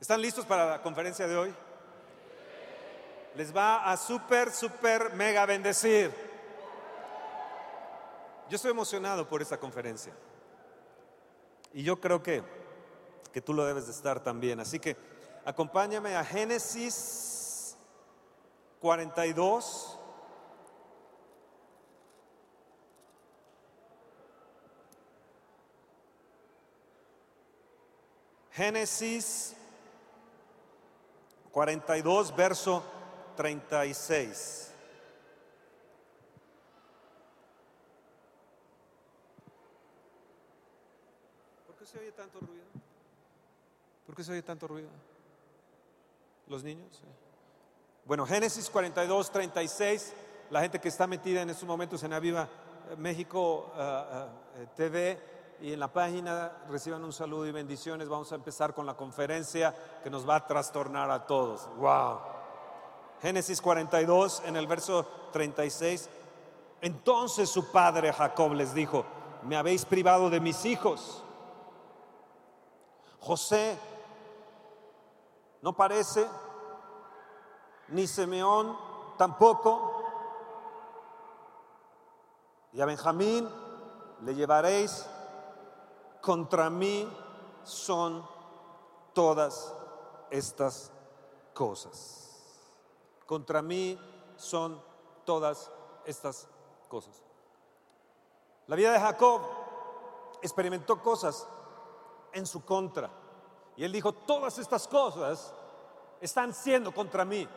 ¿Están listos para la conferencia de hoy? Les va a súper, súper, mega bendecir. Yo estoy emocionado por esta conferencia. Y yo creo que, que tú lo debes de estar también. Así que acompáñame a Génesis 42. Génesis 42, verso 36. ¿Por qué se oye tanto ruido? ¿Por qué se oye tanto ruido? ¿Los niños? Bueno, Génesis 42, 36. La gente que está metida en estos momentos en Aviva eh, México uh, uh, TV y en la página reciban un saludo y bendiciones. Vamos a empezar con la conferencia que nos va a trastornar a todos. Wow. Génesis 42 en el verso 36. Entonces su padre Jacob les dijo, me habéis privado de mis hijos. José no parece, ni Simeón tampoco. Y a Benjamín le llevaréis contra mí son todas estas cosas. Contra mí son todas estas cosas. La vida de Jacob experimentó cosas en su contra. Y él dijo, todas estas cosas están siendo contra mí.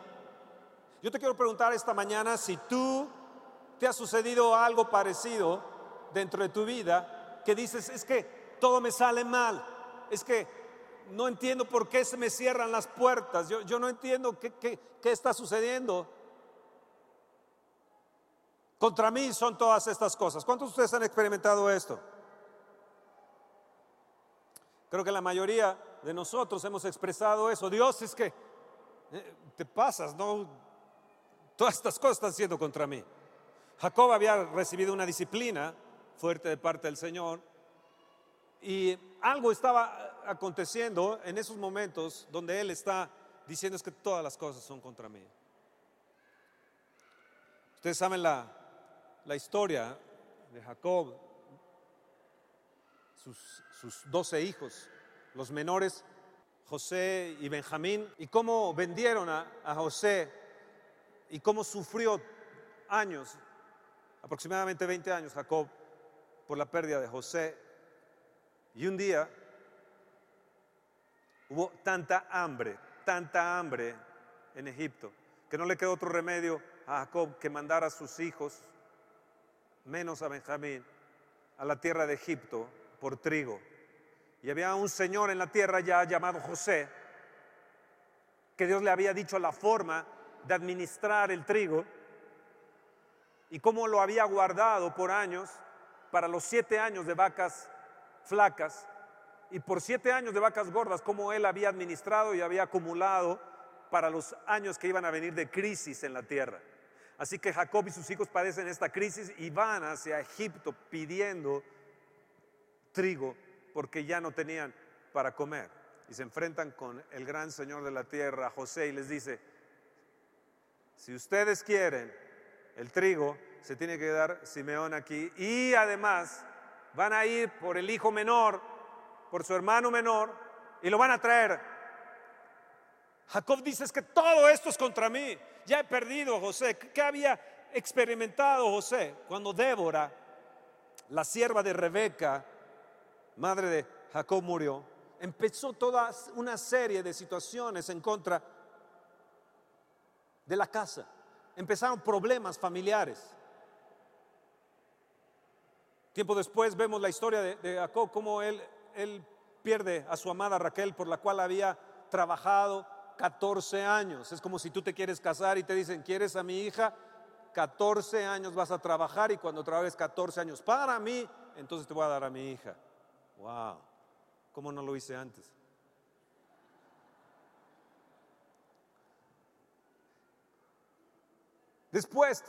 Yo te quiero preguntar esta mañana si tú te ha sucedido algo parecido dentro de tu vida que dices, es que todo me sale mal. Es que no entiendo por qué se me cierran las puertas. Yo, no entiendo qué está sucediendo. Contra mí son todas estas cosas. ¿Cuántos de ustedes han experimentado esto? Creo que la mayoría de nosotros hemos expresado eso. Dios es que eh, te pasas, ¿no? Todas estas cosas están siendo contra mí. Jacob había recibido una disciplina fuerte de parte del Señor y algo estaba aconteciendo en esos momentos donde él está diciendo es que todas las cosas son contra mí. Ustedes saben la, la historia de Jacob, sus, sus 12 hijos, los menores, José y Benjamín, y cómo vendieron a, a José y cómo sufrió años, aproximadamente 20 años Jacob, por la pérdida de José y un día hubo tanta hambre, tanta hambre en Egipto, que no le quedó otro remedio a Jacob que mandar a sus hijos, menos a Benjamín, a la tierra de Egipto por trigo. Y había un señor en la tierra ya llamado José, que Dios le había dicho la forma de administrar el trigo y cómo lo había guardado por años para los siete años de vacas flacas y por siete años de vacas gordas, como él había administrado y había acumulado para los años que iban a venir de crisis en la tierra. Así que Jacob y sus hijos padecen esta crisis y van hacia Egipto pidiendo trigo porque ya no tenían para comer. Y se enfrentan con el gran Señor de la tierra, José, y les dice, si ustedes quieren el trigo, se tiene que dar Simeón aquí. Y además van a ir por el hijo menor, por su hermano menor, y lo van a traer. Jacob dice es que todo esto es contra mí. Ya he perdido, José. ¿Qué había experimentado José cuando Débora, la sierva de Rebeca, madre de Jacob, murió? Empezó toda una serie de situaciones en contra de la casa. Empezaron problemas familiares. Tiempo después vemos la historia de, Jacob, cómo él, él pierde a su amada Raquel, por la cual había trabajado 14 años. Es como si tú te quieres casar y te dicen, ¿quieres a mi hija? 14 años vas a trabajar y cuando trabajes 14 años para mí, entonces te voy a dar a mi hija. Wow, ¿cómo no lo hice antes? Después,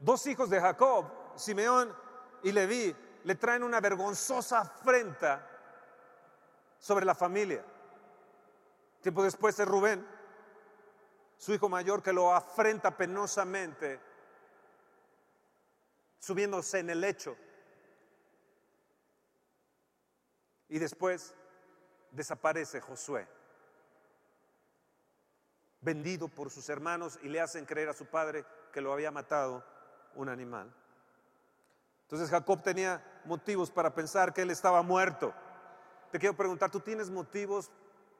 dos hijos de Jacob, Simeón y Leví le traen una vergonzosa afrenta sobre la familia. Tiempo después es Rubén, su hijo mayor, que lo afrenta penosamente, subiéndose en el lecho. Y después desaparece Josué, vendido por sus hermanos y le hacen creer a su padre que lo había matado un animal. Entonces Jacob tenía motivos para pensar que él estaba muerto. Te quiero preguntar, ¿tú tienes motivos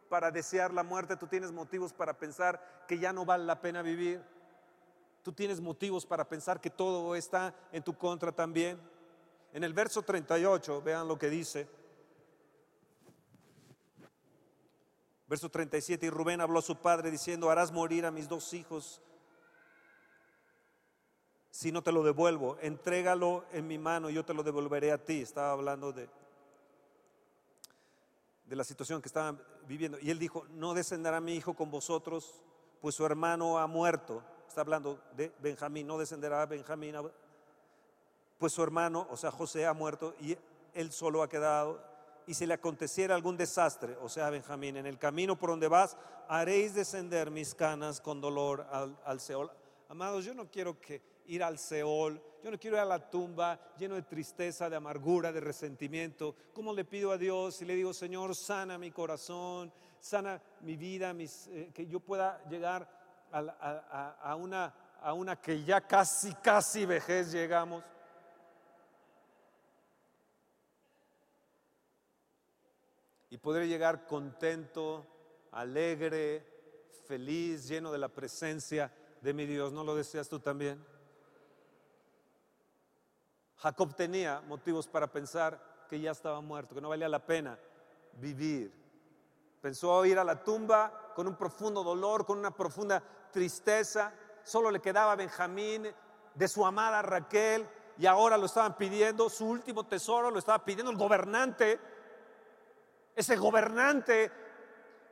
para desear la muerte? ¿Tú tienes motivos para pensar que ya no vale la pena vivir? ¿Tú tienes motivos para pensar que todo está en tu contra también? En el verso 38, vean lo que dice. Verso 37, y Rubén habló a su padre diciendo, harás morir a mis dos hijos si no te lo devuelvo, entrégalo en mi mano y yo te lo devolveré a ti. Estaba hablando de, de la situación que estaban viviendo. Y él dijo, no descenderá mi hijo con vosotros, pues su hermano ha muerto. Está hablando de Benjamín, no descenderá Benjamín, pues su hermano, o sea, José ha muerto y él solo ha quedado. Y si le aconteciera algún desastre, o sea, Benjamín, en el camino por donde vas, haréis descender mis canas con dolor al, al Seol. Amados, yo no quiero que ir al Seol, yo no quiero ir a la tumba lleno de tristeza, de amargura, de resentimiento. ¿Cómo le pido a Dios y le digo, Señor, sana mi corazón, sana mi vida, eh, que yo pueda llegar a, una, a una que ya casi, casi vejez llegamos? Y poder llegar contento, alegre, feliz, lleno de la presencia de mi Dios. ¿No lo deseas tú también? Jacob tenía motivos para pensar que ya estaba muerto, que no valía la pena vivir. Pensó ir a la tumba con un profundo dolor, con una profunda tristeza. Solo le quedaba Benjamín de su amada Raquel y ahora lo estaban pidiendo, su último tesoro lo estaba pidiendo el gobernante. Ese gobernante,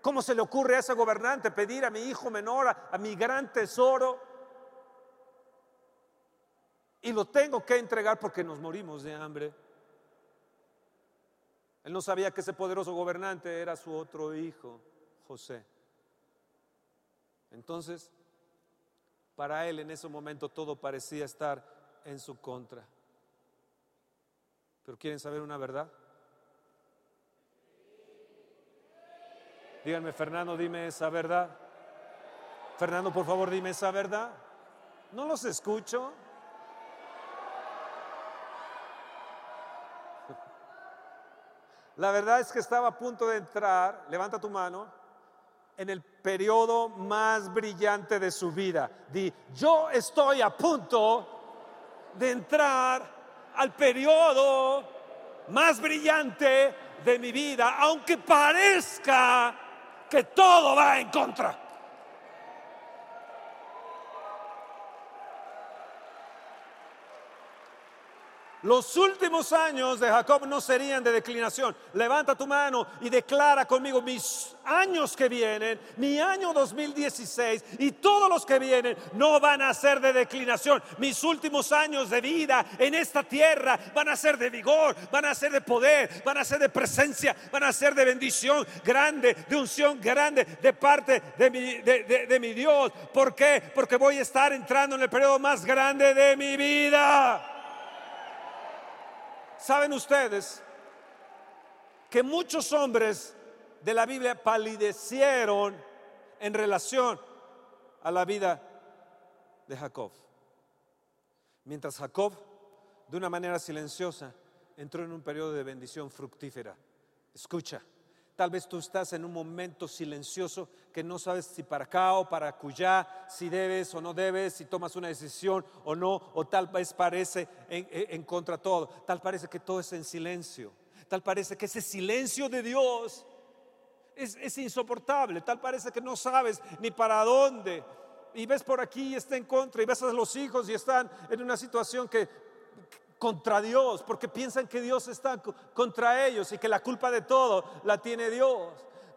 ¿cómo se le ocurre a ese gobernante pedir a mi hijo menor, a, mi gran tesoro? Y lo tengo que entregar porque nos morimos de hambre. Él no sabía que ese poderoso gobernante era su otro hijo, José. Entonces, para él en ese momento todo parecía estar en su contra. Pero ¿quieren saber una verdad? Díganme, Fernando, dime esa verdad. Fernando, por favor, dime esa verdad. No los escucho. La verdad es que estaba a punto de entrar, levanta tu mano, en el periodo más brillante de su vida. Di, yo estoy a punto de entrar al periodo más brillante de mi vida, aunque parezca que todo va en contra. Los últimos años de Jacob no serían de declinación. Levanta tu mano y declara conmigo mis años que vienen, mi año 2016 y todos los que vienen no van a ser de declinación. Mis últimos años de vida en esta tierra van a ser de vigor, van a ser de poder, van a ser de presencia, van a ser de bendición grande, de unción grande de parte de mi, Dios. ¿Por qué? Porque voy a estar entrando en el periodo más grande de mi vida. ¿Saben ustedes que muchos hombres de la Biblia palidecieron en relación a la vida de Jacob? Mientras Jacob, de una manera silenciosa, entró en un periodo de bendición fructífera. Escucha, Tal vez tú estás en un momento silencioso que no sabes si para acá o para cuya, si debes o no debes, si tomas una decisión o no, o tal vez parece en, contra todo. Tal parece que todo es en silencio. Tal parece que ese silencio de Dios es, es insoportable. Tal parece que no sabes ni para dónde. Y ves por aquí y está en contra. Y ves a los hijos y están en una situación que contra Dios, porque piensan que Dios está contra ellos y que la culpa de todo la tiene Dios.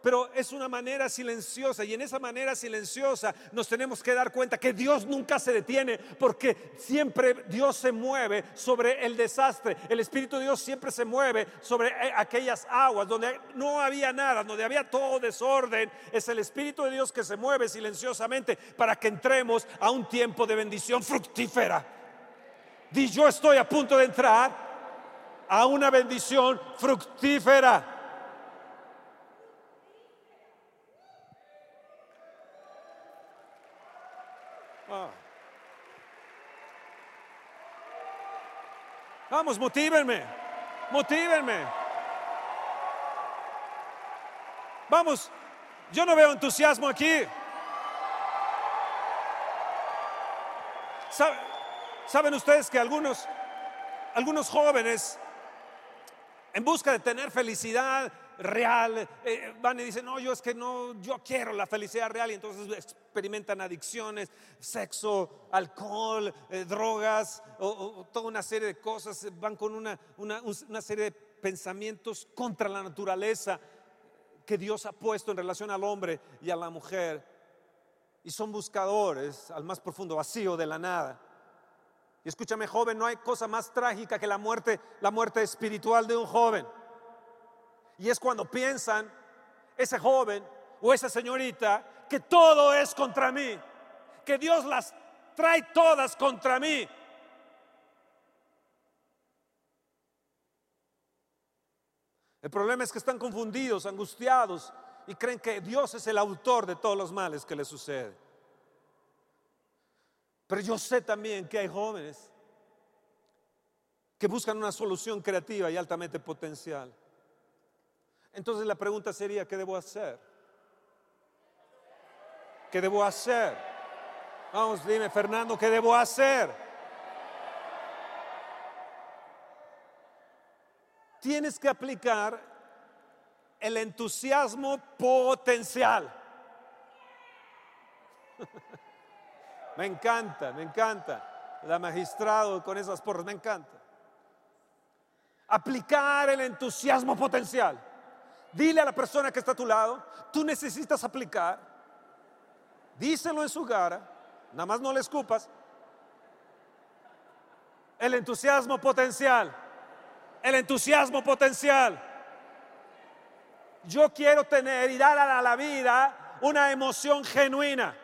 pero es una manera silenciosa y en esa manera silenciosa nos tenemos que dar cuenta que Dios nunca se detiene porque siempre Dios se mueve sobre el desastre. El Espíritu de Dios siempre se mueve sobre eh, aquellas aguas donde no había nada, donde había todo desorden. Es el Espíritu de Dios que se mueve silenciosamente para que entremos a un tiempo de bendición fructífera. Di yo estoy a punto de entrar a una bendición fructífera. Ah. Vamos, motívenme, motívenme. Vamos, yo no veo entusiasmo aquí. ¿Saben ustedes que algunos, algunos jóvenes en busca de tener felicidad real, eh, van y dicen, no, yo es que no, yo quiero la felicidad real y entonces experimentan adicciones, sexo, alcohol, eh, drogas, o, toda una serie de cosas, van con una, una serie de pensamientos contra la naturaleza que Dios ha puesto en relación al hombre y a la mujer. Y son buscadores al más profundo vacío de la nada. Escúchame, joven, no hay cosa más trágica que la muerte, la muerte espiritual de un joven. Y es cuando piensan ese joven o esa señorita que todo es contra mí, que Dios las trae todas contra mí. El problema es que están confundidos, angustiados y creen que Dios es el autor de todos los males que les suceden. Pero yo sé también que hay jóvenes que buscan una solución creativa y altamente potencial. Entonces la pregunta sería, ¿qué debo hacer? ¿Qué debo hacer? Vamos, dime, Fernando, ¿qué debo hacer? Tienes que aplicar el entusiasmo potencial. Me encanta, me encanta. La magistrado con esas porras, me encanta. Aplicar el entusiasmo potencial. Dile a la persona que está a tu lado, tú necesitas aplicar. Díselo en su cara, nada más no le escupas. El entusiasmo potencial. El entusiasmo potencial. Yo quiero tener y dar a la vida una emoción genuina.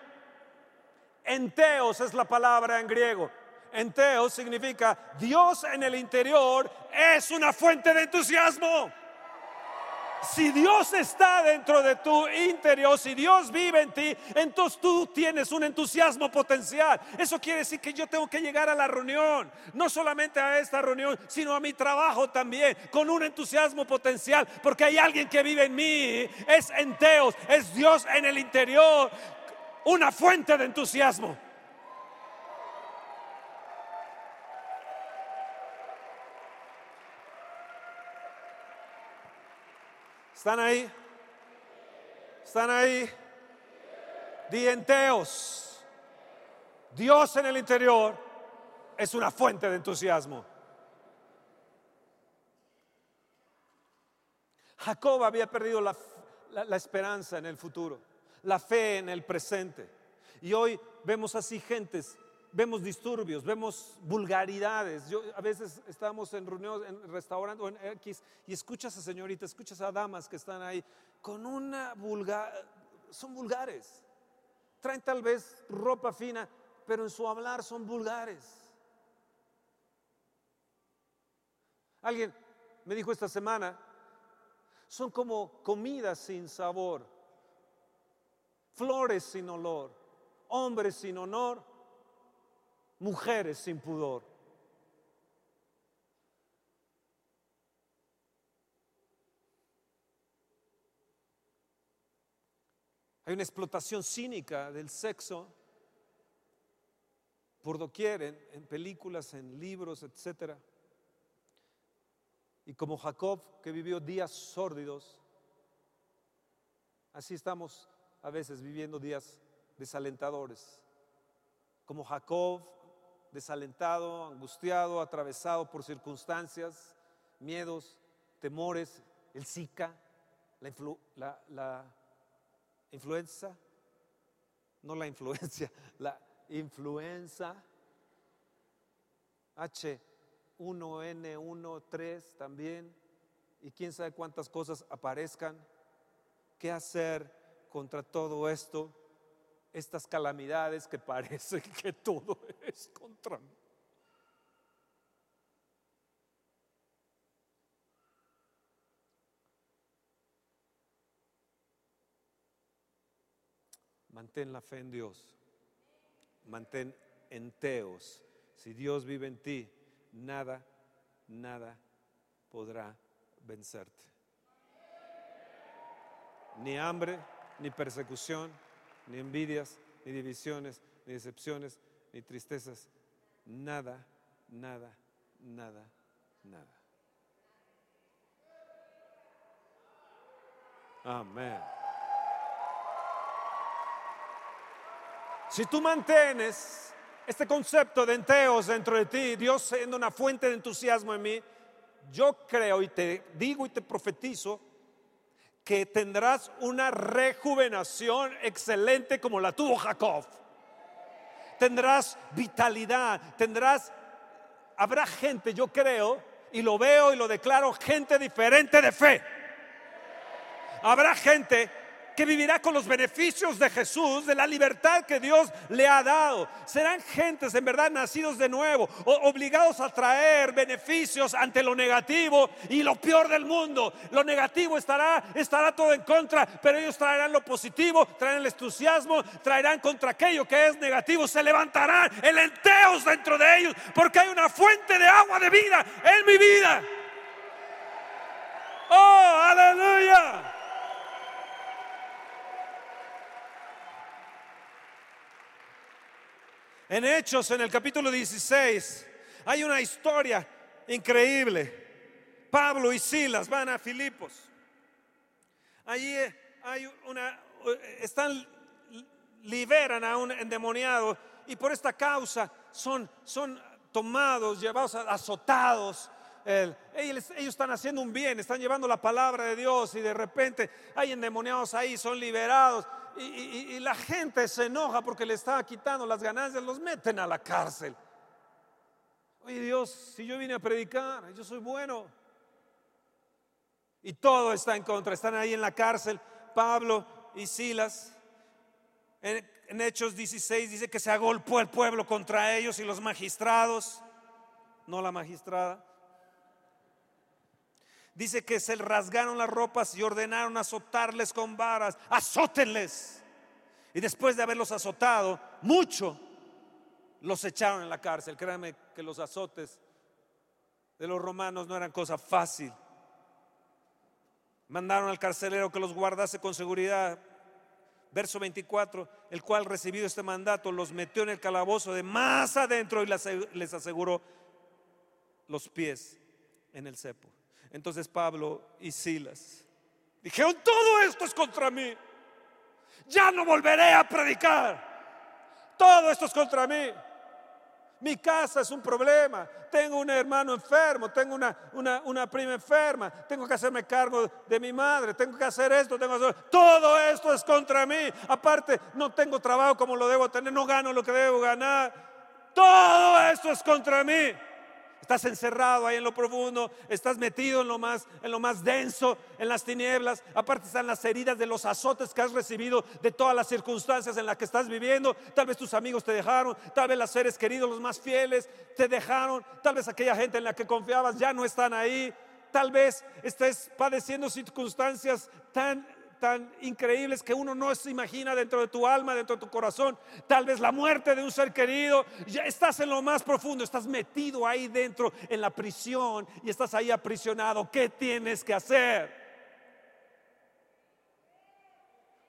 Enteos es la palabra en griego. Enteos significa Dios en el interior es una fuente de entusiasmo. Si Dios está dentro de tu interior, si Dios vive en ti, entonces tú tienes un entusiasmo potencial. Eso quiere decir que yo tengo que llegar a la reunión, no solamente a esta reunión, sino a mi trabajo también, con un entusiasmo potencial, porque hay alguien que vive en mí, es enteos, es Dios en el interior una fuente de entusiasmo. ¿Están ahí? ¿Están ahí? Dienteos. Dios en el interior es una fuente de entusiasmo. Jacob había perdido la, la esperanza en el futuro la fe en el presente. Y hoy vemos así gentes, vemos disturbios, vemos vulgaridades. Yo a veces estamos en reuniones, en restaurantes o en X y escuchas a señoritas, escuchas a damas que están ahí con una vulgar, son vulgares. Traen tal vez ropa fina, pero en su hablar son vulgares. Alguien me dijo esta semana, son como comidas sin sabor flores sin olor, hombres sin honor, mujeres sin pudor. Hay una explotación cínica del sexo por doquier, en, películas, en libros, etc. Y como Jacob, que vivió días sórdidos, así estamos a veces viviendo días desalentadores, como Jacob, desalentado, angustiado, atravesado por circunstancias, miedos, temores, el Zika, la, influenza, no la influencia, la influenza H1N13 también, y quién sabe cuántas cosas aparezcan. ¿Qué hacer contra todo esto? Estas calamidades que parece que todo es contra mí. Mantén la fe en Dios. Mantén en Teos. Si Dios vive en ti, nada, nada podrá vencerte. Ni hambre, ni persecución, ni envidias, ni divisiones, ni decepciones, ni tristezas. Nada, nada, nada, nada. Amén. Si tú mantienes este concepto de enteos dentro de ti, Dios siendo una fuente de entusiasmo en mí, yo creo y te digo y te profetizo que tendrás una rejuvenación excelente como la tuvo Jacob. Tendrás vitalidad, tendrás, habrá gente, yo creo, y lo veo y lo declaro, gente diferente de fe. Habrá gente que vivirá con los beneficios de Jesús, de la libertad que Dios le ha dado. Serán gentes en verdad nacidos de nuevo, obligados a traer beneficios ante lo negativo y lo peor del mundo. Lo negativo estará, estará todo en contra, pero ellos traerán lo positivo, traerán el entusiasmo, traerán contra aquello que es negativo, se levantarán el enteos dentro de ellos, porque hay una fuente de agua de vida en mi vida. Oh, aleluya. En Hechos, en el capítulo 16, hay una historia increíble. Pablo y Silas van a Filipos. Allí hay una, están, liberan a un endemoniado y por esta causa son, son tomados, llevados, azotados. ellos, ellos, están haciendo un bien, están llevando la palabra de Dios y de repente hay endemoniados ahí, son liberados y, la gente se enoja porque le estaba quitando las ganancias, los meten a la cárcel. Oye Dios, si yo vine a predicar, yo soy bueno. Y todo está en contra, están ahí en la cárcel, Pablo y Silas. En, en Hechos 16 dice que se agolpó el pueblo contra ellos y los magistrados, no la magistrada. Dice que se rasgaron las ropas y ordenaron azotarles con varas. Azótenles. Y después de haberlos azotado, mucho, los echaron en la cárcel. Créanme que los azotes de los romanos no eran cosa fácil. Mandaron al carcelero que los guardase con seguridad. Verso 24, el cual recibido este mandato los metió en el calabozo de más adentro y les aseguró los pies en el cepo. Entonces Pablo y Silas dijeron, todo esto es contra mí. Ya no volveré a predicar. Todo esto es contra mí. Mi casa es un problema. Tengo un hermano enfermo, tengo una, una, prima enferma, tengo que hacerme cargo de mi madre, tengo que hacer esto, tengo que hacer... Todo esto es contra mí. Aparte, no tengo trabajo como lo debo tener, no gano lo que debo ganar. Todo esto es contra mí. Estás encerrado ahí en lo profundo, estás metido en lo más en lo más denso, en las tinieblas. Aparte están las heridas de los azotes que has recibido de todas las circunstancias en las que estás viviendo. Tal vez tus amigos te dejaron, tal vez los seres queridos los más fieles te dejaron, tal vez aquella gente en la que confiabas ya no están ahí. Tal vez estés padeciendo circunstancias tan tan increíbles que uno no se imagina dentro de tu alma, dentro de tu corazón. Tal vez la muerte de un ser querido. Ya estás en lo más profundo, estás metido ahí dentro en la prisión y estás ahí aprisionado. ¿Qué tienes que hacer?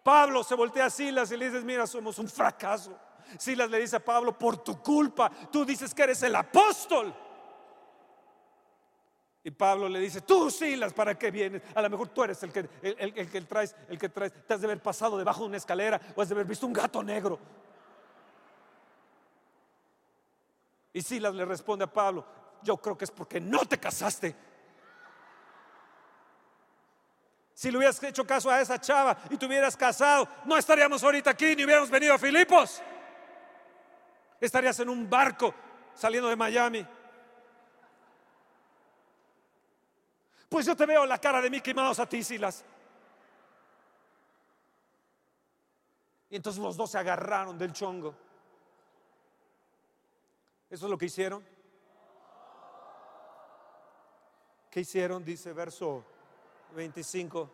Pablo se voltea a Silas y le dices, mira, somos un fracaso. Silas le dice a Pablo, por tu culpa, tú dices que eres el apóstol. Y Pablo le dice, tú Silas, ¿para qué vienes? A lo mejor tú eres el que, el, que traes, el que traes, te has de haber pasado debajo de una escalera o has de haber visto un gato negro. Y Silas le responde a Pablo, yo creo que es porque no te casaste. Si le hubieras hecho caso a esa chava y te hubieras casado, no estaríamos ahorita aquí ni hubiéramos venido a Filipos. Estarías en un barco saliendo de Miami. Pues yo te veo la cara de Mickey Mouse a ti, Silas. Y entonces los dos se agarraron del chongo. ¿Eso es lo que hicieron? ¿Qué hicieron? Dice verso 25.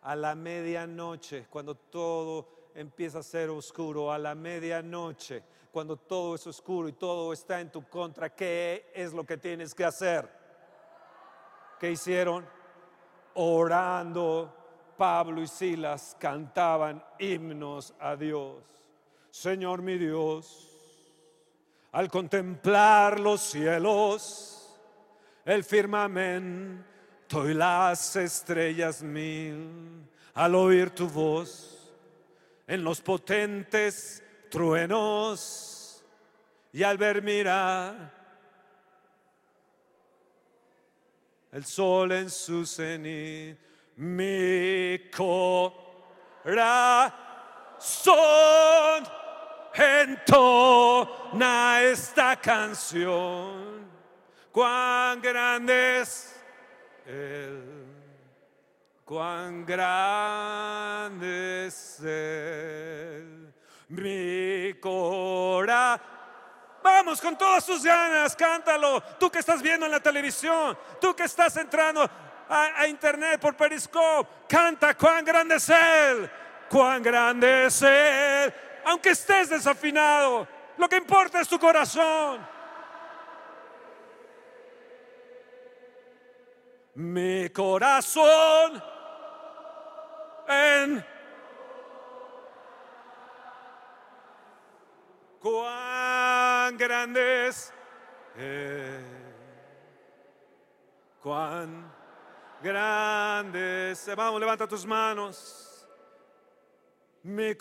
A la medianoche, cuando todo empieza a ser oscuro, a la medianoche, cuando todo es oscuro y todo está en tu contra, ¿qué es lo que tienes que hacer? ¿Qué hicieron? Orando Pablo y Silas cantaban himnos a Dios. Señor mi Dios, al contemplar los cielos, el firmamento y las estrellas mil, al oír tu voz en los potentes truenos y al ver mirar el sol en su cenit mi corazón entona esta canción. Cuán grande es Él, cuán grande es Él, mi corazón. Vamos con todas tus ganas, cántalo. Tú que estás viendo en la televisión, tú que estás entrando a, internet por Periscope. Canta cuán grande es Él, cuán grande es Él. Aunque estés desafinado, lo que importa es tu corazón. Mi corazón en cuán grande es cuán grandes. Vamos, levanta tus manos. Mi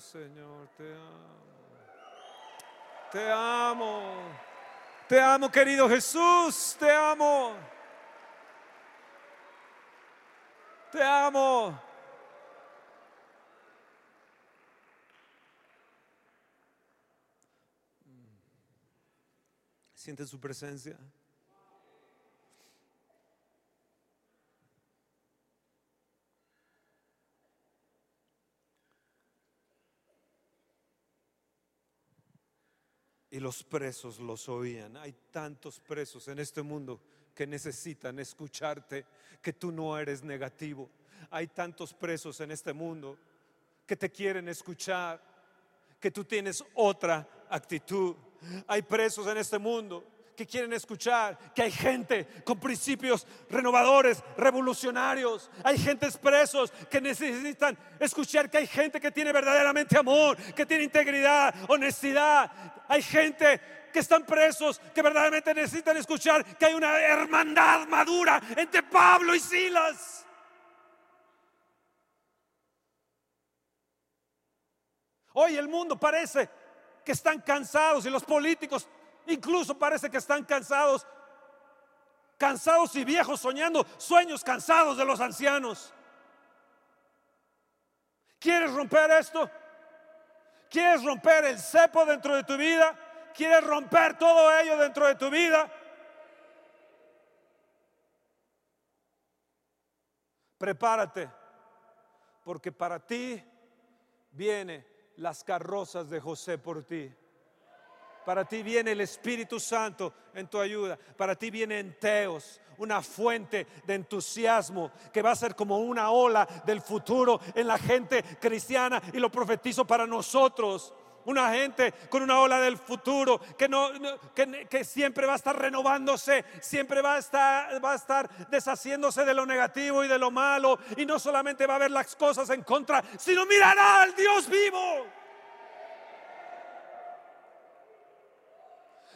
Señor, te amo. Te amo. Te amo, querido Jesús, te amo. Te amo. Siente su presencia. Y los presos los oían. Hay tantos presos en este mundo que necesitan escucharte, que tú no eres negativo. Hay tantos presos en este mundo que te quieren escuchar, que tú tienes otra actitud. Hay presos en este mundo que quieren escuchar, que hay gente con principios renovadores, revolucionarios. Hay gente expresos que necesitan escuchar que hay gente que tiene verdaderamente amor, que tiene integridad, honestidad. Hay gente que están presos, que verdaderamente necesitan escuchar que hay una hermandad madura entre Pablo y Silas. Hoy el mundo parece que están cansados y los políticos Incluso parece que están cansados, cansados y viejos soñando sueños cansados de los ancianos. ¿Quieres romper esto? ¿Quieres romper el cepo dentro de tu vida? ¿Quieres romper todo ello dentro de tu vida? Prepárate, porque para ti viene las carrozas de José por ti. Para ti viene el Espíritu Santo en tu ayuda. Para ti viene enteos, una fuente de entusiasmo que va a ser como una ola del futuro en la gente cristiana y lo profetizo para nosotros. Una gente con una ola del futuro que, no, que, siempre va a estar renovándose, siempre va a, estar, va a estar deshaciéndose de lo negativo y de lo malo. Y no solamente va a ver las cosas en contra, sino mirará al Dios vivo.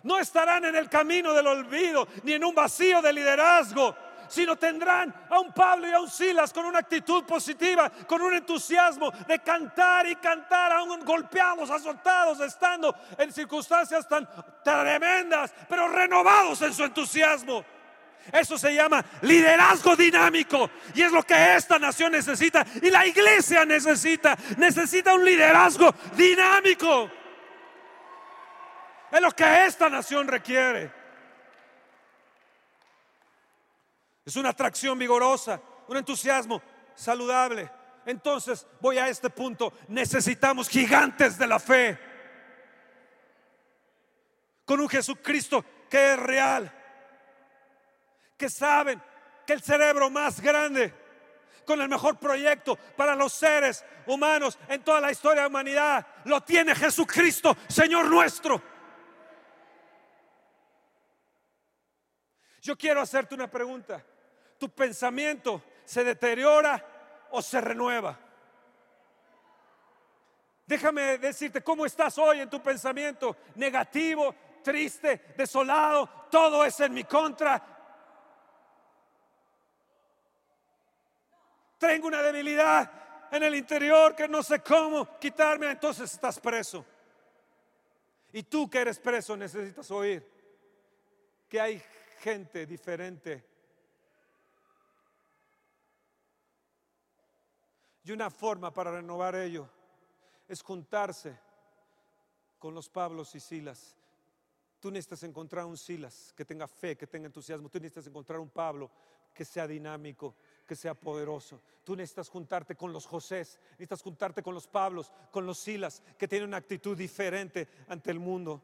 No estarán en el camino del olvido ni en un vacío de liderazgo, sino tendrán a un Pablo y a un Silas con una actitud positiva, con un entusiasmo de cantar y cantar, aún golpeados, azotados, estando en circunstancias tan tremendas, pero renovados en su entusiasmo. Eso se llama liderazgo dinámico y es lo que esta nación necesita y la iglesia necesita. Necesita un liderazgo dinámico. Es lo que esta nación requiere. Es una atracción vigorosa, un entusiasmo saludable. Entonces voy a este punto. Necesitamos gigantes de la fe. Con un Jesucristo que es real. Que saben que el cerebro más grande, con el mejor proyecto para los seres humanos en toda la historia de la humanidad, lo tiene Jesucristo, Señor nuestro. Yo quiero hacerte una pregunta. ¿Tu pensamiento se deteriora o se renueva? Déjame decirte cómo estás hoy en tu pensamiento. Negativo, triste, desolado, todo es en mi contra. Tengo una debilidad en el interior que no sé cómo quitarme, entonces estás preso. Y tú que eres preso necesitas oír que hay gente diferente. Y una forma para renovar ello es juntarse con los Pablos y Silas. Tú necesitas encontrar un Silas que tenga fe, que tenga entusiasmo. Tú necesitas encontrar un Pablo que sea dinámico, que sea poderoso. Tú necesitas juntarte con los Josés, necesitas juntarte con los Pablos, con los Silas, que tienen una actitud diferente ante el mundo,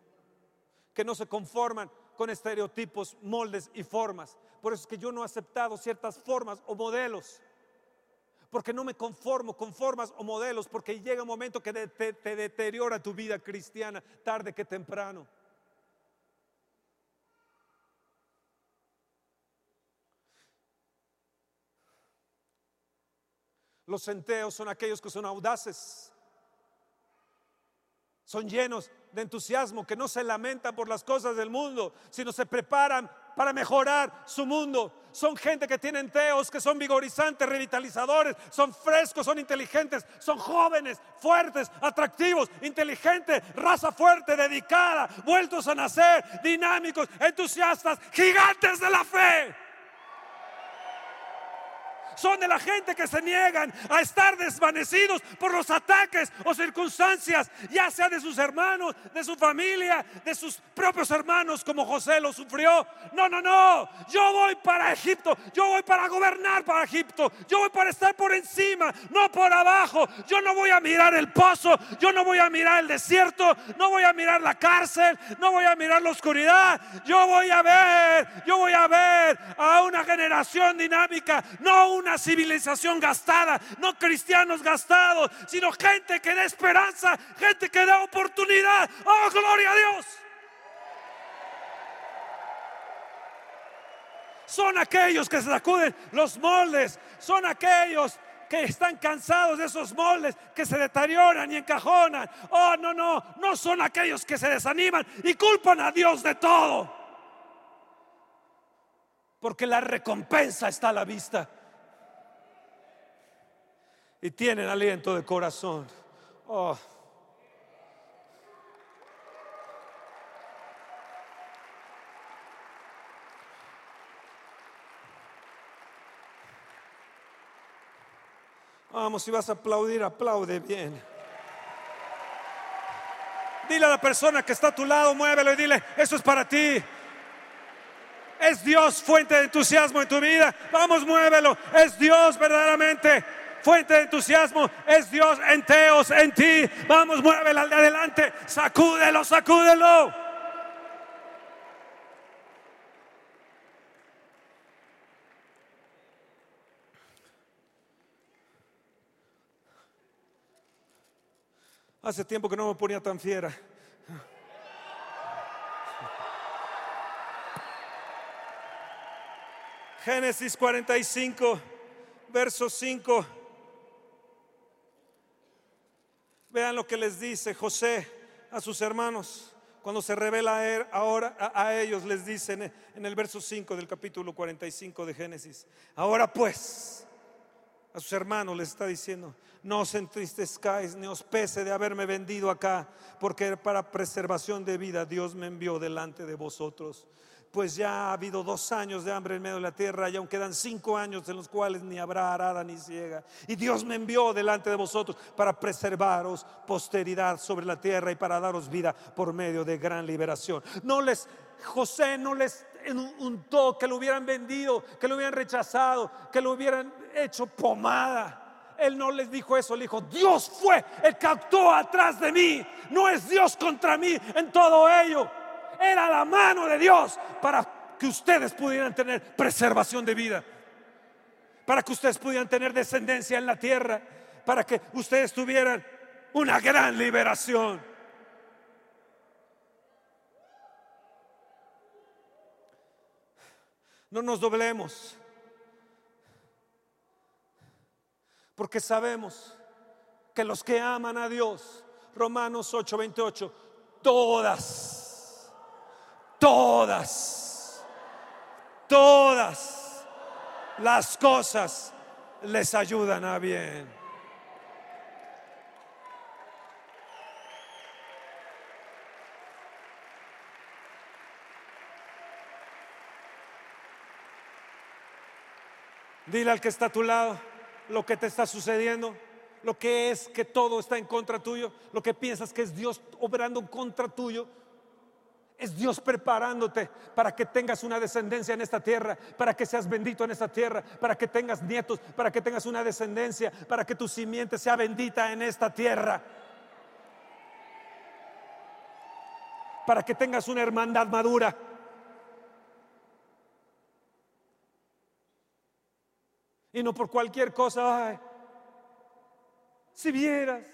que no se conforman con estereotipos, moldes y formas. Por eso es que yo no he aceptado ciertas formas o modelos. Porque no me conformo con formas o modelos, porque llega un momento que te, te deteriora tu vida cristiana tarde que temprano. Los centeos son aquellos que son audaces, son llenos de entusiasmo, que no se lamentan por las cosas del mundo, sino se preparan para mejorar su mundo. Son gente que tienen teos, que son vigorizantes, revitalizadores, son frescos, son inteligentes, son jóvenes, fuertes, atractivos, inteligentes, raza fuerte, dedicada, vueltos a nacer, dinámicos, entusiastas, gigantes de la fe son de la gente que se niegan a estar desvanecidos por los ataques o circunstancias, ya sea de sus hermanos, de su familia, de sus propios hermanos, como José lo sufrió. No, no, no, yo voy para Egipto, yo voy para gobernar para Egipto, yo voy para estar por encima, no por abajo. Yo no voy a mirar el pozo, yo no voy a mirar el desierto, no voy a mirar la cárcel, no voy a mirar la oscuridad. Yo voy a ver, yo voy a ver a una generación dinámica, no una civilización gastada, no cristianos gastados, sino gente que da esperanza, gente que da oportunidad. Oh, gloria a Dios. Son aquellos que sacuden los moldes, son aquellos que están cansados de esos moldes que se deterioran y encajonan. Oh, no, no, no son aquellos que se desaniman y culpan a Dios de todo. Porque la recompensa está a la vista y tienen aliento de corazón. Oh. Vamos, si vas a aplaudir, aplaude bien. Dile a la persona que está a tu lado, muévelo y dile, eso es para ti. Es Dios fuente de entusiasmo en tu vida. Vamos, muévelo. Es Dios verdaderamente fuente de entusiasmo es Dios en teos, en ti. Vamos, muévela de adelante, sacúdelo, sacúdelo. Hace tiempo que no me ponía tan fiera. Génesis 45, verso 5. Vean lo que les dice José a sus hermanos. cuando se revela a, ahora, a, ellos, les dicen en el verso 5 del capítulo 45 de Génesis, ahora pues, a sus hermanos les está diciendo, no os entristezcáis ni os pese de haberme vendido acá, porque para preservación de vida Dios me envió delante de vosotros pues ya ha habido dos años de hambre en medio de la tierra y aún quedan cinco años en los cuales ni habrá arada ni ciega. Y Dios me envió delante de vosotros para preservaros posteridad sobre la tierra y para daros vida por medio de gran liberación. No les, José no les untó que lo hubieran vendido, que lo hubieran rechazado, que lo hubieran hecho pomada. Él no les dijo eso, le dijo, Dios fue el que actuó atrás de mí, no es Dios contra mí en todo ello era la mano de Dios para que ustedes pudieran tener preservación de vida, para que ustedes pudieran tener descendencia en la tierra, para que ustedes tuvieran una gran liberación. No nos doblemos, porque sabemos que los que aman a Dios, Romanos 8:28, todas todas, todas las cosas les ayudan a bien. Dile al que está a tu lado lo que te está sucediendo, lo que es que todo está en contra tuyo, lo que piensas que es Dios obrando en contra tuyo. Es Dios preparándote para que tengas una descendencia en esta tierra, para que seas bendito en esta tierra, para que tengas nietos, para que tengas una descendencia, para que tu simiente sea bendita en esta tierra. Para que tengas una hermandad madura. Y no por cualquier cosa, si vieras,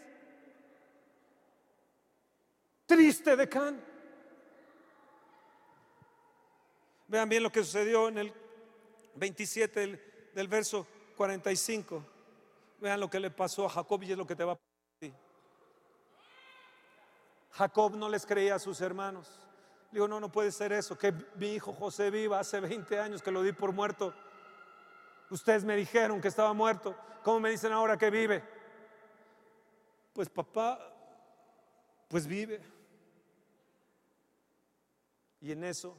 triste de can Vean bien lo que sucedió en el 27 del, verso 45. Vean lo que le pasó a Jacob y es lo que te va a pasar. Jacob no les creía a sus hermanos. Digo, no, no puede ser eso, que mi hijo José viva hace 20 años que lo di por muerto. Ustedes me dijeron que estaba muerto. ¿Cómo me dicen ahora que vive? Pues papá, pues vive. Y en eso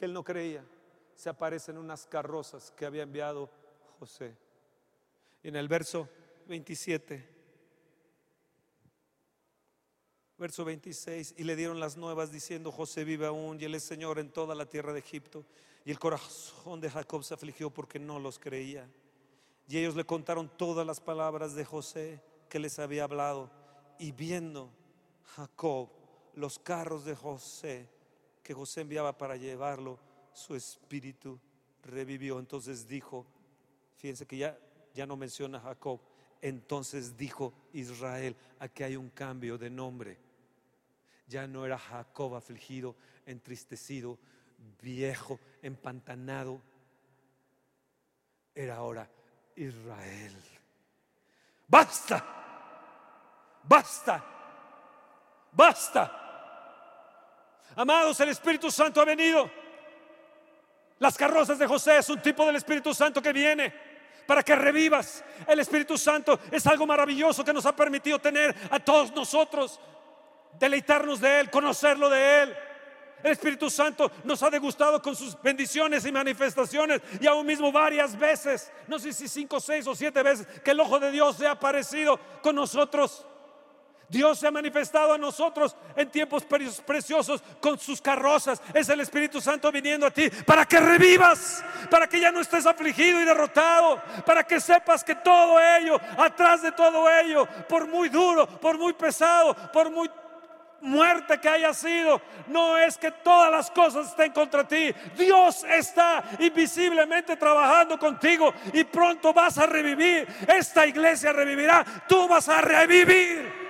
que él no creía, se aparecen unas carrozas que había enviado José. Y en el verso 27, verso 26, y le dieron las nuevas diciendo, José vive aún y él es Señor en toda la tierra de Egipto. Y el corazón de Jacob se afligió porque no los creía. Y ellos le contaron todas las palabras de José que les había hablado. Y viendo Jacob los carros de José, que José enviaba para llevarlo, su espíritu revivió. Entonces dijo, fíjense que ya, ya no menciona Jacob, entonces dijo Israel, aquí hay un cambio de nombre. Ya no era Jacob afligido, entristecido, viejo, empantanado. Era ahora Israel. Basta, basta, basta. Amados, el Espíritu Santo ha venido. Las carrozas de José es un tipo del Espíritu Santo que viene para que revivas. El Espíritu Santo es algo maravilloso que nos ha permitido tener a todos nosotros, deleitarnos de Él, conocerlo de Él. El Espíritu Santo nos ha degustado con sus bendiciones y manifestaciones y aún mismo varias veces, no sé si cinco, seis o siete veces, que el ojo de Dios se ha aparecido con nosotros. Dios se ha manifestado a nosotros en tiempos preciosos con sus carrozas. Es el Espíritu Santo viniendo a ti para que revivas, para que ya no estés afligido y derrotado, para que sepas que todo ello, atrás de todo ello, por muy duro, por muy pesado, por muy muerte que haya sido, no es que todas las cosas estén contra ti. Dios está invisiblemente trabajando contigo y pronto vas a revivir. Esta iglesia revivirá, tú vas a revivir.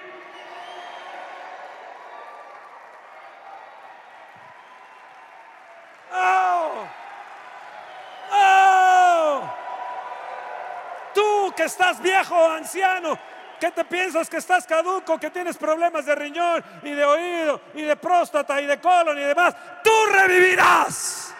que estás viejo anciano, ¿Qué te piensas que estás caduco, que tienes problemas de riñón y de oído y de próstata y de colon y demás? Tú revivirás.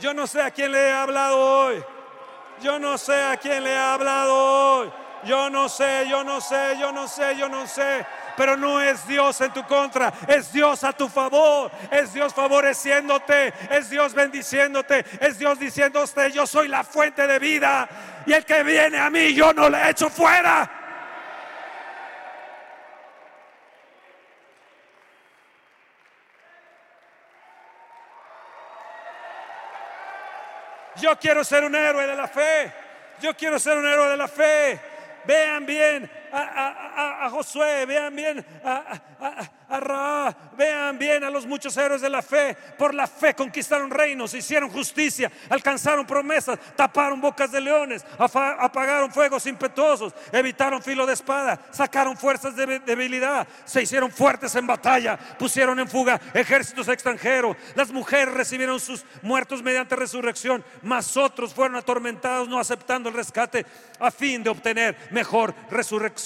Yo no sé a quién le he hablado hoy. Yo no sé a quién le he hablado hoy. Yo no sé, yo no sé, yo no sé, yo no sé. Pero no es Dios en tu contra, es Dios a tu favor, es Dios favoreciéndote, es Dios bendiciéndote, es Dios diciéndote, yo soy la fuente de vida y el que viene a mí yo no le echo fuera. Yo quiero ser un héroe de la fe. Yo quiero ser un héroe de la fe. Vean bien a, Josué, vean bien a, a vean bien a los muchos héroes de la fe. Por la fe conquistaron reinos, hicieron justicia, alcanzaron promesas, taparon bocas de leones, apagaron fuegos impetuosos, evitaron filo de espada, sacaron fuerzas de debilidad, se hicieron fuertes en batalla, pusieron en fuga ejércitos extranjeros. Las mujeres recibieron sus muertos mediante resurrección, mas otros fueron atormentados no aceptando el rescate a fin de obtener mejor resurrección.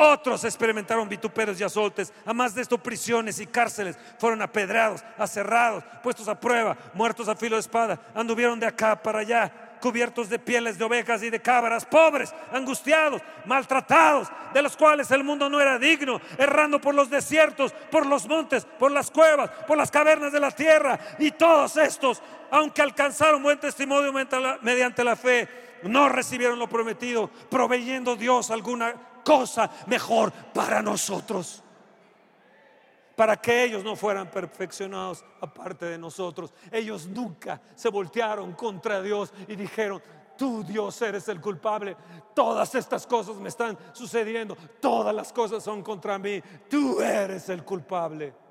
Otros experimentaron vituperios y azotes. A más de esto, prisiones y cárceles fueron apedrados, aserrados, puestos a prueba, muertos a filo de espada. Anduvieron de acá para allá, cubiertos de pieles de ovejas y de cabras, pobres, angustiados, maltratados, de los cuales el mundo no era digno, errando por los desiertos, por los montes, por las cuevas, por las cavernas de la tierra. Y todos estos, aunque alcanzaron buen testimonio mediante la fe, no recibieron lo prometido, proveyendo Dios alguna cosa mejor para nosotros. Para que ellos no fueran perfeccionados aparte de nosotros. Ellos nunca se voltearon contra Dios y dijeron, tú Dios eres el culpable. Todas estas cosas me están sucediendo. Todas las cosas son contra mí. Tú eres el culpable.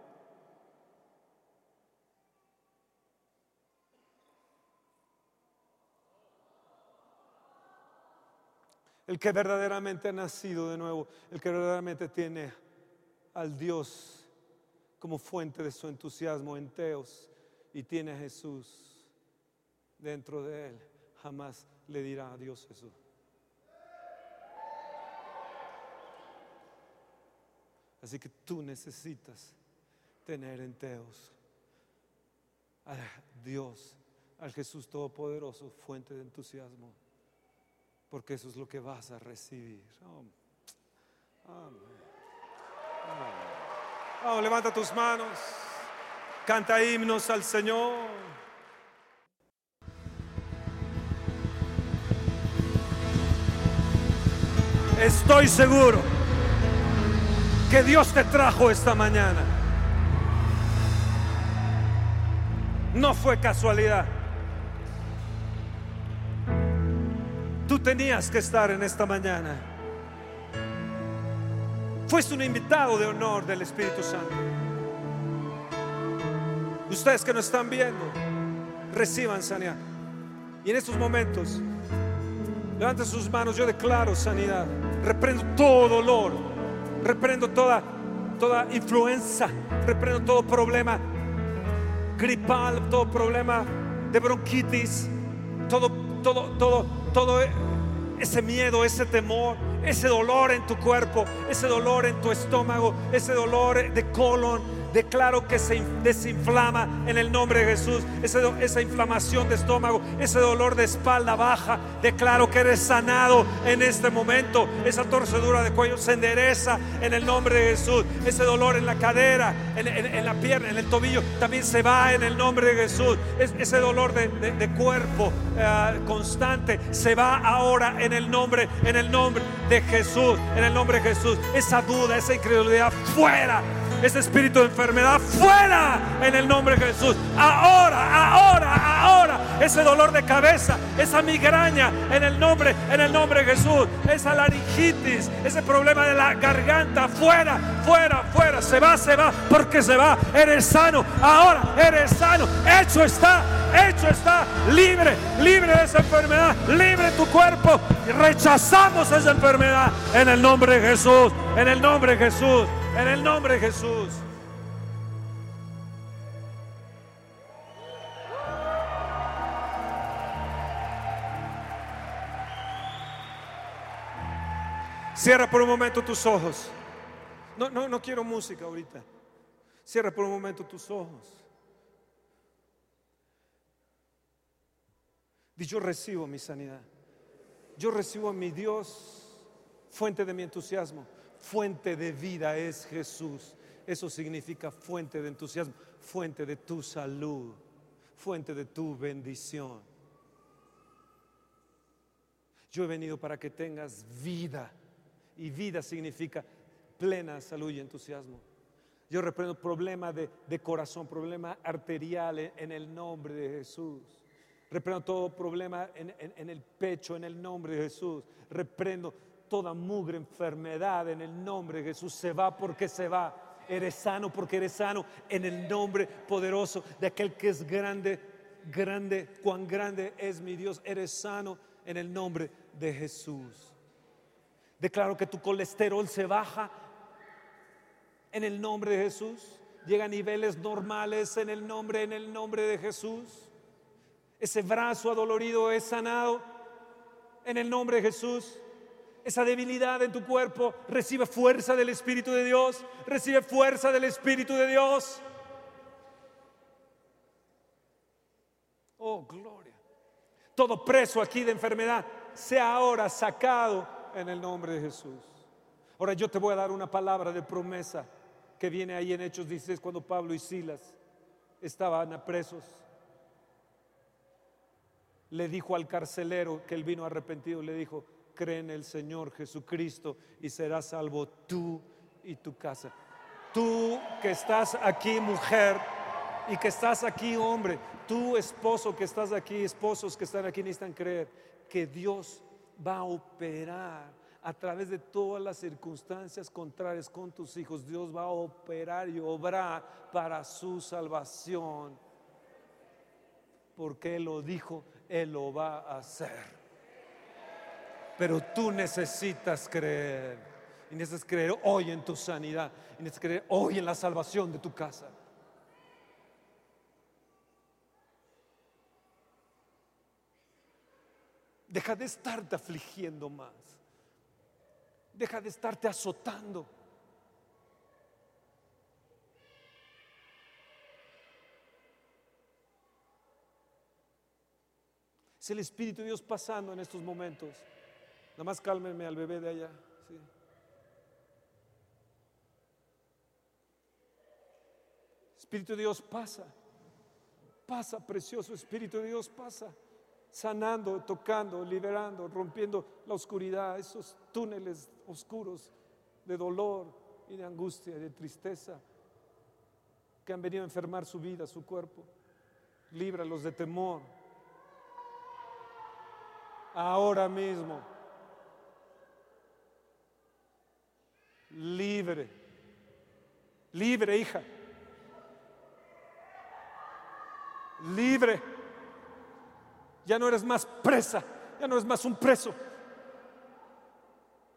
El que verdaderamente ha nacido de nuevo, el que verdaderamente tiene al Dios como fuente de su entusiasmo en Teos y tiene a Jesús dentro de él, jamás le dirá a Dios Jesús. Así que tú necesitas tener en Teos a Dios, al Jesús Todopoderoso, fuente de entusiasmo porque eso es lo que vas a recibir. Oh, levanta tus manos, canta himnos al Señor. Estoy seguro que Dios te trajo esta mañana. No fue casualidad. Tenías que estar en esta mañana. Fuiste un invitado de honor del Espíritu Santo. Ustedes que nos están viendo, reciban sanidad. Y en estos momentos, levanten sus manos, yo declaro sanidad. Reprendo todo dolor, reprendo toda, toda influenza, reprendo todo problema gripal, todo problema de bronquitis, todo, todo, todo todo ese miedo, ese temor, ese dolor en tu cuerpo, ese dolor en tu estómago, ese dolor de colon, declaro que se desinflama en el nombre de Jesús. esa inflamación de estómago, ese dolor de espalda baja, declaro que eres sanado en este momento. Esa torcedura de cuello se endereza en el nombre de Jesús. Ese dolor en la cadera, en, la pierna, en el tobillo, también se va en el nombre de Jesús. ese dolor de, cuerpo eh, constante se va ahora en el nombre, en el nombre de Jesús, en el nombre de Jesús. Esa duda, esa incredulidad fuera ese espíritu de enfermedad fuera en el nombre de Jesús. Ahora, ahora, ahora ese dolor de cabeza, esa migraña en el nombre, en el nombre de Jesús, esa laringitis, ese problema de la garganta, fuera, fuera, fuera, se va, se va, porque se va, eres sano, ahora eres sano, hecho está, hecho está, libre, libre de esa enfermedad, libre tu cuerpo, rechazamos esa enfermedad en el nombre de Jesús, en el nombre de Jesús, en el nombre de Jesús. Cierra por un momento tus ojos. No, no, no quiero música ahorita. Cierra por un momento tus ojos. Y yo recibo mi sanidad. Yo recibo a mi Dios, fuente de mi entusiasmo. Fuente de vida es Jesús. Eso significa fuente de entusiasmo, fuente de tu salud, fuente de tu bendición. Yo he venido para que tengas vida y vida significa plena salud y entusiasmo. Yo reprendo problema de, corazón, problema arterial en, el nombre de Jesús. Reprendo todo problema en, en, el pecho en el nombre de Jesús. Reprendo toda mugre enfermedad en el nombre de Jesús. Se va porque se va. Eres sano porque eres sano en el nombre poderoso de aquel que es grande, grande, cuán grande es mi Dios. Eres sano en el nombre de Jesús. Declaro que tu colesterol se baja en el nombre de Jesús. Llega a niveles normales en el nombre, en el nombre de Jesús. Ese brazo adolorido es sanado en el nombre de Jesús. Esa debilidad en tu cuerpo recibe fuerza del Espíritu de Dios. Recibe fuerza del Espíritu de Dios. Oh, gloria. Todo preso aquí de enfermedad sea ahora sacado en el nombre de Jesús. Ahora yo te voy a dar una palabra de promesa que viene ahí en Hechos 16 cuando Pablo y Silas estaban presos. Le dijo al carcelero que él vino arrepentido, le dijo, cree en el Señor Jesucristo y serás salvo tú y tu casa. Tú que estás aquí, mujer, y que estás aquí, hombre, tú esposo que estás aquí, esposos que están aquí, necesitan creer que Dios va a operar a través de todas las circunstancias contrarias con tus hijos. Dios va a operar y obrar para su salvación. Porque Él lo dijo, Él lo va a hacer. Pero tú necesitas creer. Y necesitas creer hoy en tu sanidad. Y necesitas creer hoy en la salvación de tu casa. Deja de estarte afligiendo más. Deja de estarte azotando. Es el Espíritu de Dios pasando en estos momentos. Nada más cálmenme al bebé de allá. Espíritu de Dios pasa. Pasa, precioso Espíritu de Dios pasa sanando, tocando, liberando, rompiendo la oscuridad, esos túneles oscuros de dolor y de angustia y de tristeza que han venido a enfermar su vida, su cuerpo. Líbralos de temor. Ahora mismo. Libre. Libre, hija. Libre. Ya no eres más presa, ya no eres más un preso.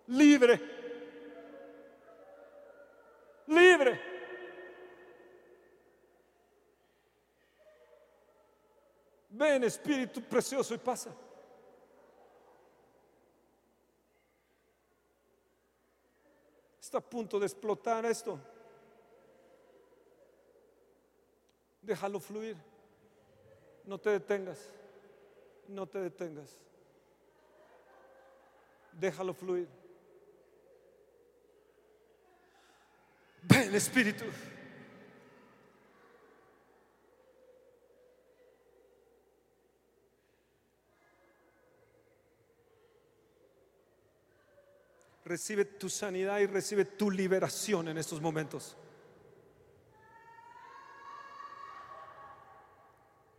Libre. Libre. Ven Espíritu precioso y pasa. Está a punto de explotar esto. Déjalo fluir. No te detengas no te detengas. Déjalo fluir. Ven, Espíritu. Recibe tu sanidad y recibe tu liberación en estos momentos.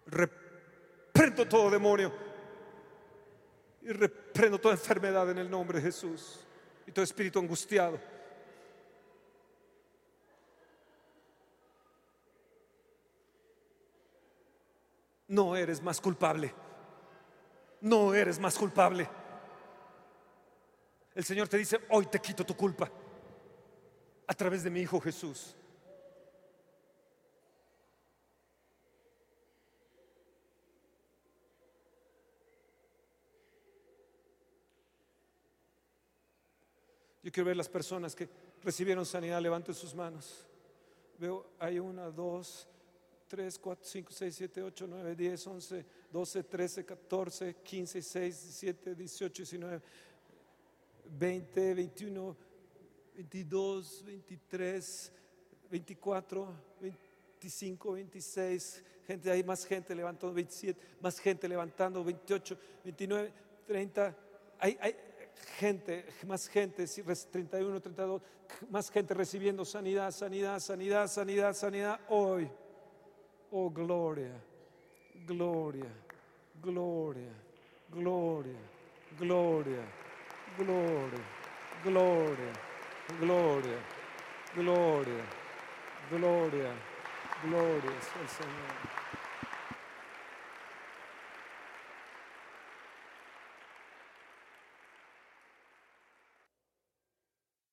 despierto todo demonio y reprendo toda enfermedad en el nombre de Jesús y todo espíritu angustiado. No eres más culpable. No eres más culpable. El Señor te dice, hoy te quito tu culpa a través de mi Hijo Jesús. Yo quiero ver las personas que recibieron sanidad, levanten sus manos. Veo, hay una, dos, tres, cuatro, cinco, seis, siete, ocho, nueve, diez, once, doce, trece, catorce, quince, dieciséis, diecisiete, dieciocho, diecinueve, veinte, veintiuno, veintidós, veintitrés, veinticuatro, veinticinco, veintiséis. Gente, hay más gente levantando, veintisiete, más gente levantando, veintiocho, veintinueve, treinta. Hay, hay, gente, más gente, 31, 32, más gente recibiendo sanidad, sanidad, sanidad, sanidad, sanidad hoy. Oh, gloria, gloria, gloria, gloria, gloria, Glória, glória, glória, glória, glória, glória ao Senhor.